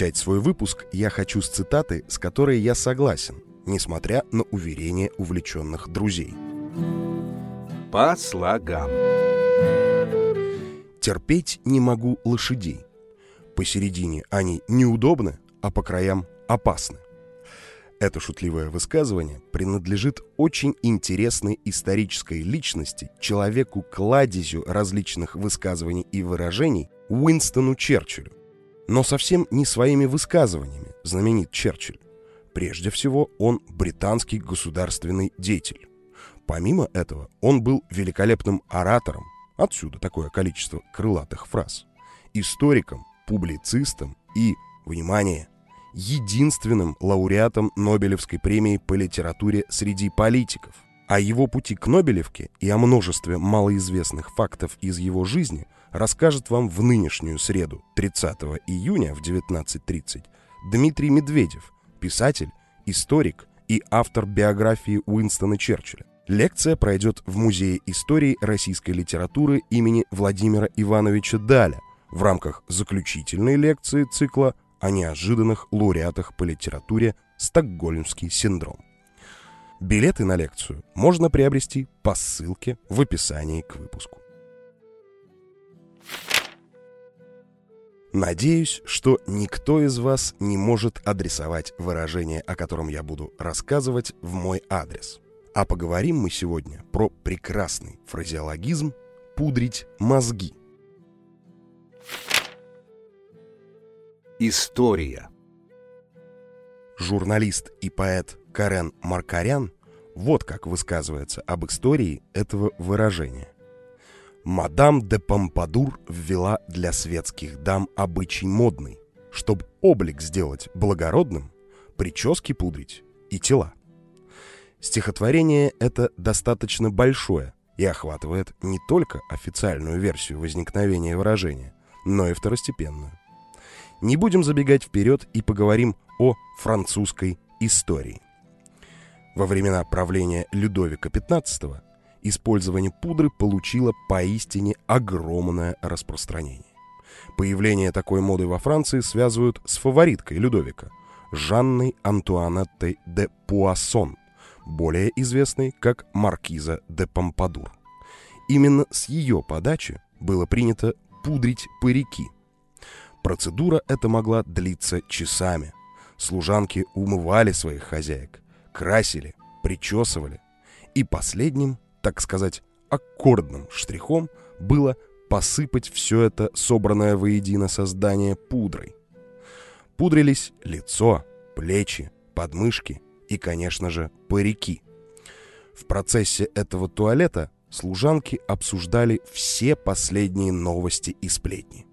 Начать свой выпуск я хочу с цитаты, с которой я согласен, несмотря на уверения увлеченных друзей. По слогам. Терпеть не могу лошадей. Посередине они неудобны, а по краям опасны. Это шутливое высказывание принадлежит очень интересной исторической личности, человеку-кладезю различных высказываний и выражений Уинстону Черчиллю. Но совсем не своими высказываниями знаменит Черчилль. Прежде всего, он британский государственный деятель. Помимо этого, он был великолепным оратором, отсюда такое количество крылатых фраз, историком, публицистом и, внимание, единственным лауреатом Нобелевской премии по литературе среди политиков. О его пути к Нобелевке и о множестве малоизвестных фактов из его жизни расскажет вам в нынешнюю среду, 30 июня в 19.30, Дмитрий Медведев, писатель, историк и автор биографии Уинстона Черчилля. Лекция пройдет в Музее истории российской литературы имени Владимира Ивановича Даля в рамках заключительной лекции цикла о неожиданных лауреатах по литературе «Стокгольмский синдром». Билеты на лекцию можно приобрести по ссылке в описании к выпуску. Надеюсь, что никто из вас не может адресовать выражение, о котором я буду рассказывать, в мой адрес. А поговорим мы сегодня про прекрасный фразеологизм «пудрить мозги». История. Журналист и поэт Карен Маркарян вот как высказывается об истории этого выражения. Мадам де Помпадур ввела для светских дам обычай модный, чтобы облик сделать благородным, прически пудрить и тела. Стихотворение это достаточно большое и охватывает не только официальную версию возникновения выражения, но и второстепенную не будем забегать вперед и поговорим о французской истории. Во времена правления Людовика XV использование пудры получило поистине огромное распространение. Появление такой моды во Франции связывают с фавориткой Людовика, Жанной Антуанеттой де Пуассон, более известной как Маркиза де Помпадур. Именно с ее подачи было принято пудрить парики – Процедура эта могла длиться часами. Служанки умывали своих хозяек, красили, причесывали. И последним, так сказать, аккордным штрихом было посыпать все это собранное воедино создание пудрой. Пудрились лицо, плечи, подмышки и, конечно же, парики. В процессе этого туалета служанки обсуждали все последние новости и сплетни.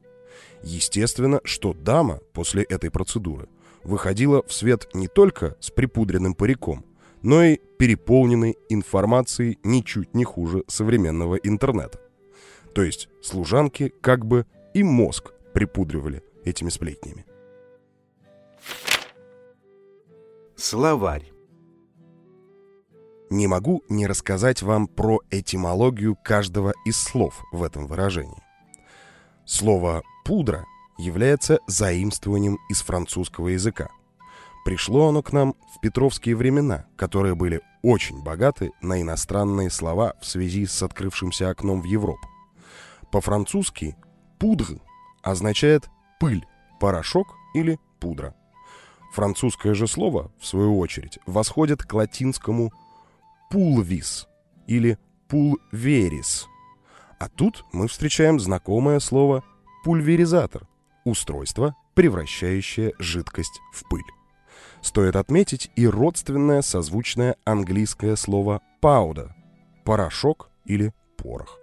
Естественно, что дама после этой процедуры выходила в свет не только с припудренным париком, но и переполненной информацией ничуть не хуже современного интернета. То есть служанки как бы и мозг припудривали этими сплетнями. Словарь. Не могу не рассказать вам про этимологию каждого из слов в этом выражении. Слово «пудра» является заимствованием из французского языка. Пришло оно к нам в петровские времена, которые были очень богаты на иностранные слова в связи с открывшимся окном в Европу. По-французски «пудр» означает «пыль», «порошок» или «пудра». Французское же слово, в свою очередь, восходит к латинскому «пулвис» или «пулверис», а тут мы встречаем знакомое слово «пульверизатор» — устройство, превращающее жидкость в пыль. Стоит отметить и родственное созвучное английское слово «powder» — порошок или порох.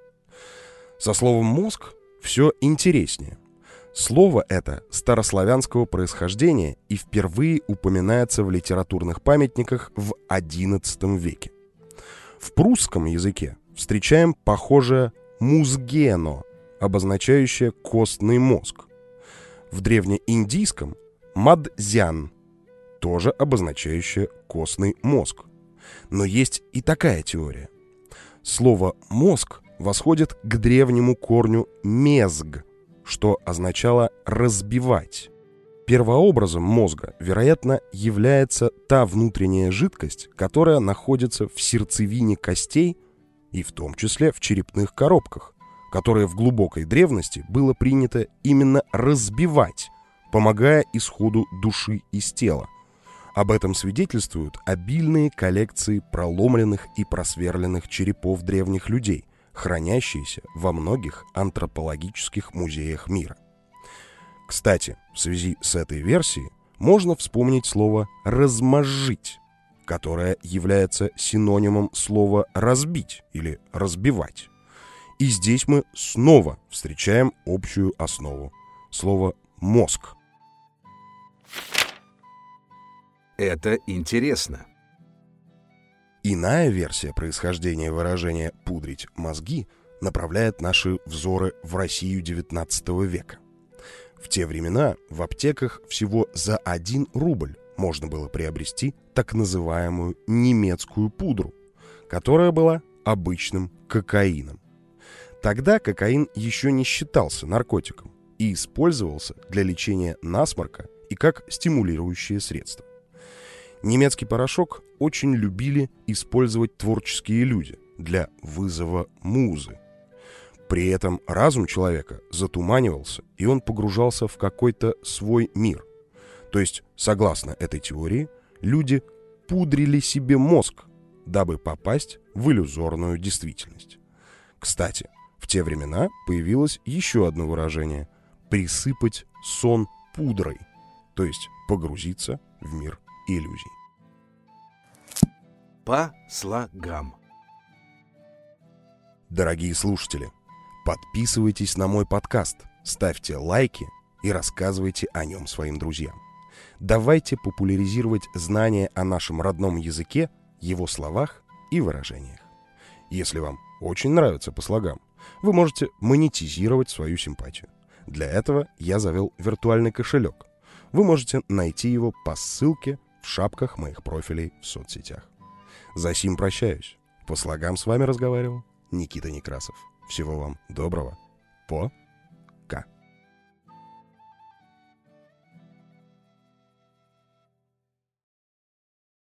Со словом «мозг» все интереснее. Слово это старославянского происхождения и впервые упоминается в литературных памятниках в XI веке. В прусском языке встречаем похожее музгено, обозначающее костный мозг. В древнеиндийском мадзян, тоже обозначающее костный мозг. Но есть и такая теория. Слово «мозг» восходит к древнему корню «мезг», что означало «разбивать». Первообразом мозга, вероятно, является та внутренняя жидкость, которая находится в сердцевине костей и в том числе в черепных коробках, которые в глубокой древности было принято именно разбивать, помогая исходу души из тела. Об этом свидетельствуют обильные коллекции проломленных и просверленных черепов древних людей, хранящиеся во многих антропологических музеях мира. Кстати, в связи с этой версией можно вспомнить слово «размозжить», которое является синонимом слова «разбить» или «разбивать». И здесь мы снова встречаем общую основу – слово «мозг». Это интересно. Иная версия происхождения выражения «пудрить мозги» направляет наши взоры в Россию XIX века. В те времена в аптеках всего за 1 рубль можно было приобрести так называемую немецкую пудру, которая была обычным кокаином. Тогда кокаин еще не считался наркотиком и использовался для лечения насморка и как стимулирующее средство. Немецкий порошок очень любили использовать творческие люди для вызова музы. При этом разум человека затуманивался, и он погружался в какой-то свой мир. То есть, согласно этой теории, люди пудрили себе мозг, дабы попасть в иллюзорную действительность. Кстати, в те времена появилось еще одно выражение – присыпать сон пудрой, то есть погрузиться в мир иллюзий. По слогам. Дорогие слушатели, подписывайтесь на мой подкаст, ставьте лайки и рассказывайте о нем своим друзьям. Давайте популяризировать знания о нашем родном языке, его словах и выражениях. Если вам очень нравится по слогам, вы можете монетизировать свою симпатию. Для этого я завел виртуальный кошелек. Вы можете найти его по ссылке в шапках моих профилей в соцсетях. За сим прощаюсь. По слогам с вами разговаривал Никита Некрасов. Всего вам доброго. По